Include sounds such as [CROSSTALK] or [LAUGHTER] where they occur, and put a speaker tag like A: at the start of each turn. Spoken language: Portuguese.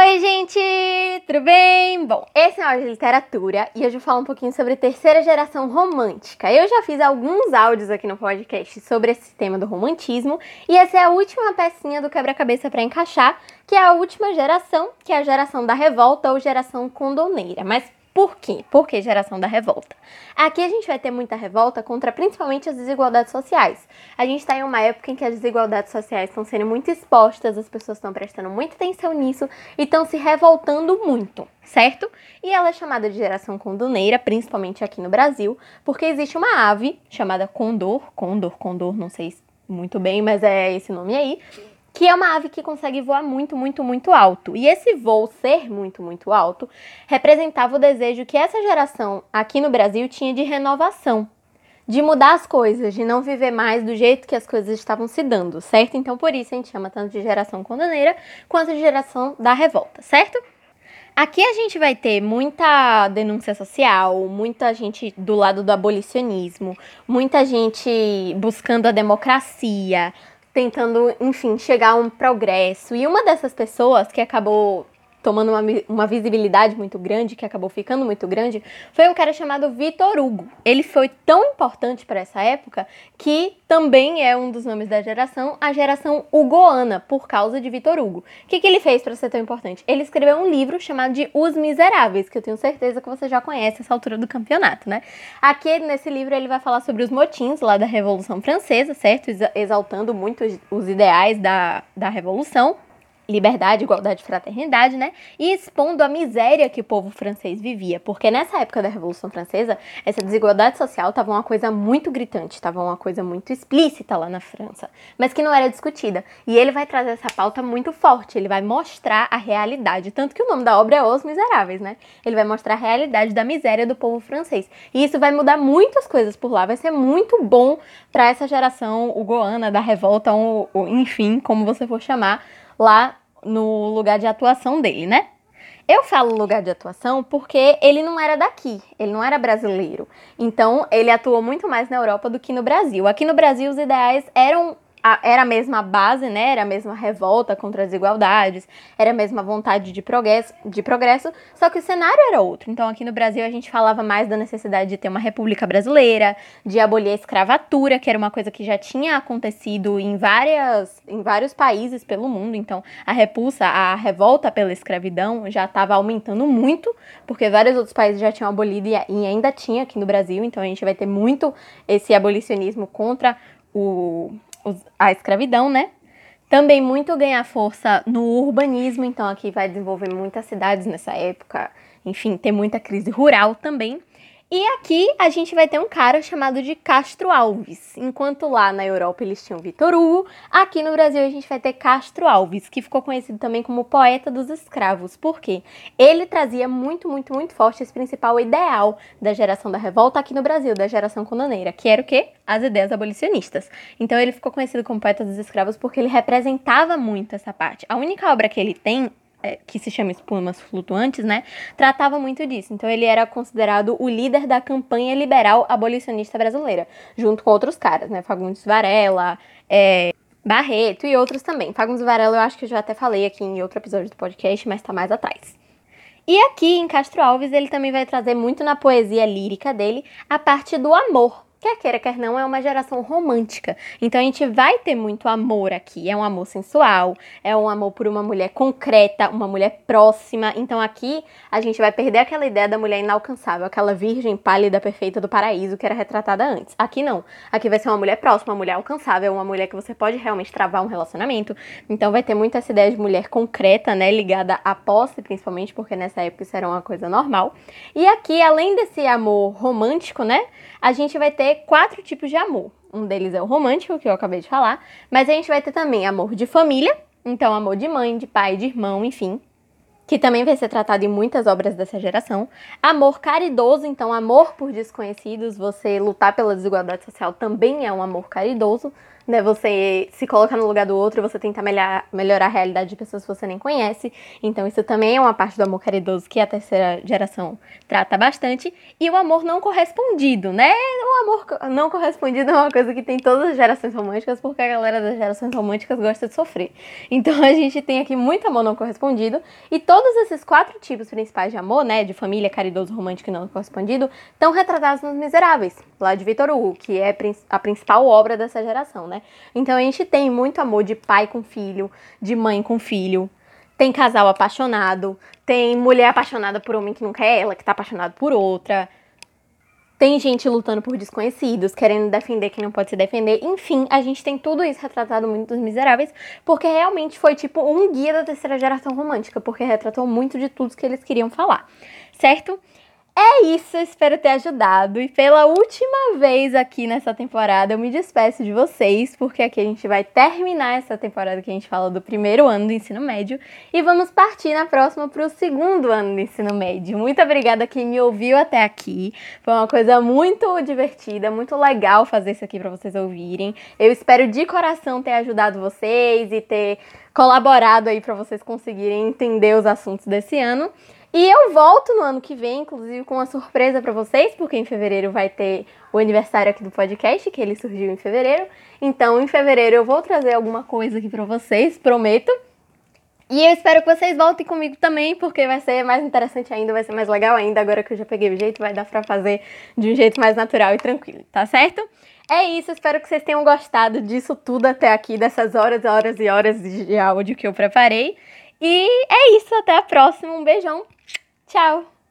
A: Oi, gente! Tudo bem? Bom, esse é o áudio de literatura e hoje eu falar um pouquinho sobre terceira geração romântica. Eu já fiz alguns áudios aqui no podcast sobre esse tema do romantismo e essa é a última pecinha do quebra-cabeça para encaixar, que é a última geração, que é a geração da revolta ou geração condoneira. Mas por quê? Por que geração da revolta? Aqui a gente vai ter muita revolta contra principalmente as desigualdades sociais. A gente está em uma época em que as desigualdades sociais estão sendo muito expostas, as pessoas estão prestando muita atenção nisso e estão se revoltando muito, certo? E ela é chamada de geração condoneira, principalmente aqui no Brasil, porque existe uma ave chamada condor, condor, condor, não sei muito bem, mas é esse nome aí, que é uma ave que consegue voar muito, muito, muito alto. E esse voo ser muito, muito alto representava o desejo que essa geração aqui no Brasil tinha de renovação, de mudar as coisas, de não viver mais do jeito que as coisas estavam se dando, certo? Então por isso a gente chama tanto de geração condoneira quanto de geração da revolta, certo? Aqui a gente vai ter muita denúncia social, muita gente do lado do abolicionismo, muita gente buscando a democracia, tentando, enfim, chegar a um progresso. E uma dessas pessoas que acabou tomando uma, uma visibilidade muito grande, que acabou ficando muito grande, foi um cara chamado Vitor Hugo. Ele foi tão importante para essa época que também é um dos nomes da geração, a geração Hugoana, por causa de Vitor Hugo. O que, que ele fez para ser tão importante? Ele escreveu um livro chamado de Os Miseráveis, que eu tenho certeza que você já conhece essa altura do campeonato, né? Aqui nesse livro ele vai falar sobre os motins lá da Revolução Francesa, certo? Exaltando muito os ideais da, da Revolução liberdade, igualdade e fraternidade, né? E expondo a miséria que o povo francês vivia, porque nessa época da Revolução Francesa, essa desigualdade social estava uma coisa muito gritante, estava uma coisa muito explícita lá na França, mas que não era discutida. E ele vai trazer essa pauta muito forte, ele vai mostrar a realidade, tanto que o nome da obra é Os Miseráveis, né? Ele vai mostrar a realidade da miséria do povo francês. E isso vai mudar muitas coisas por lá, vai ser muito bom para essa geração ugoana da revolta, ou enfim, como você for chamar, lá no lugar de atuação dele, né? Eu falo lugar de atuação porque ele não era daqui, ele não era brasileiro. Então, ele atuou muito mais na Europa do que no Brasil. Aqui no Brasil, os ideais eram a, era a mesma base, né? Era a mesma revolta contra as desigualdades, era a mesma vontade de progresso, de progresso, só que o cenário era outro. Então, aqui no Brasil, a gente falava mais da necessidade de ter uma república brasileira, de abolir a escravatura, que era uma coisa que já tinha acontecido em, várias, em vários países pelo mundo. Então, a repulsa, a revolta pela escravidão já estava aumentando muito, porque vários outros países já tinham abolido e ainda tinha aqui no Brasil. Então, a gente vai ter muito esse abolicionismo contra o a escravidão, né? Também muito ganha força no urbanismo, então aqui vai desenvolver muitas cidades nessa época, enfim, tem muita crise rural também. E aqui a gente vai ter um cara chamado de Castro Alves. Enquanto lá na Europa eles tinham Vitor Hugo, aqui no Brasil a gente vai ter Castro Alves, que ficou conhecido também como poeta dos escravos. Por quê? Ele trazia muito, muito, muito forte esse principal ideal da geração da revolta aqui no Brasil, da geração condoneira, que era o quê? As ideias abolicionistas. Então ele ficou conhecido como poeta dos escravos porque ele representava muito essa parte. A única obra que ele tem que se chama Espumas Flutuantes, né, tratava muito disso. Então ele era considerado o líder da campanha liberal abolicionista brasileira, junto com outros caras, né, Fagundes Varela, é, Barreto e outros também. Fagundes Varela eu acho que eu já até falei aqui em outro episódio do podcast, mas tá mais atrás. E aqui em Castro Alves ele também vai trazer muito na poesia lírica dele a parte do amor, quer queira, quer não, é uma geração romântica. Então a gente vai ter muito amor aqui. É um amor sensual, é um amor por uma mulher concreta, uma mulher próxima. Então aqui a gente vai perder aquela ideia da mulher inalcançável, aquela virgem pálida perfeita do paraíso que era retratada antes. Aqui não. Aqui vai ser uma mulher próxima, uma mulher alcançável, uma mulher que você pode realmente travar um relacionamento. Então vai ter muito essa ideia de mulher concreta, né, ligada à posse, principalmente porque nessa época isso era uma coisa normal. E aqui, além desse amor romântico, né, a gente vai ter quatro tipos de amor. Um deles é o romântico, que eu acabei de falar, mas a gente vai ter também amor de família, então amor de mãe, de pai, de irmão, enfim, que também vai ser tratado em muitas obras dessa geração. Amor caridoso, então amor por desconhecidos, você lutar pela desigualdade social também é um amor caridoso, né? Você se colocar no lugar do outro, você tentar melhorar, melhorar a realidade de pessoas que você nem conhece. Então, isso também é uma parte do amor caridoso que a terceira geração trata bastante. E o amor não correspondido, né? O amor não correspondido é uma coisa que tem todas as gerações românticas, porque a galera das gerações românticas gosta de sofrer. [LAUGHS] Então, a gente tem aqui muito amor não correspondido. E todos esses quatro tipos principais de amor, né? De família, caridoso, romântico e não correspondido, estão retratados nos Miseráveis, lá de Vitor Hugo, que é a principal obra dessa geração, né? Então a gente tem muito amor de pai com filho, de mãe com filho. Tem casal apaixonado, tem mulher apaixonada por homem que não quer ela, que tá apaixonado por outra. Tem gente lutando por desconhecidos, querendo defender quem não pode se defender. Enfim, a gente tem tudo isso retratado muito nos Miseráveis, porque realmente foi tipo um guia da terceira geração romântica, porque retratou muito de tudo que eles queriam falar, certo? É isso, espero ter ajudado. E pela última vez aqui nessa temporada, eu me despeço de vocês, porque aqui a gente vai terminar essa temporada que a gente fala do primeiro ano do ensino médio e vamos partir na próxima para o segundo ano do ensino médio. Muito obrigada quem me ouviu até aqui. Foi uma coisa muito divertida, muito legal fazer isso aqui para vocês ouvirem. Eu espero de coração ter ajudado vocês e ter colaborado aí para vocês conseguirem entender os assuntos desse ano. E eu volto no ano que vem, inclusive com uma surpresa para vocês, porque em fevereiro vai ter o aniversário aqui do podcast, que ele surgiu em fevereiro. Então, em fevereiro eu vou trazer alguma coisa aqui para vocês, prometo. E eu espero que vocês voltem comigo também, porque vai ser mais interessante ainda, vai ser mais legal ainda. Agora que eu já peguei o jeito, vai dar pra fazer de um jeito mais natural e tranquilo, tá certo? É isso, espero que vocês tenham gostado disso tudo até aqui, dessas horas, horas e horas de áudio que eu preparei. E é isso, até a próxima. Um beijão. Tchau!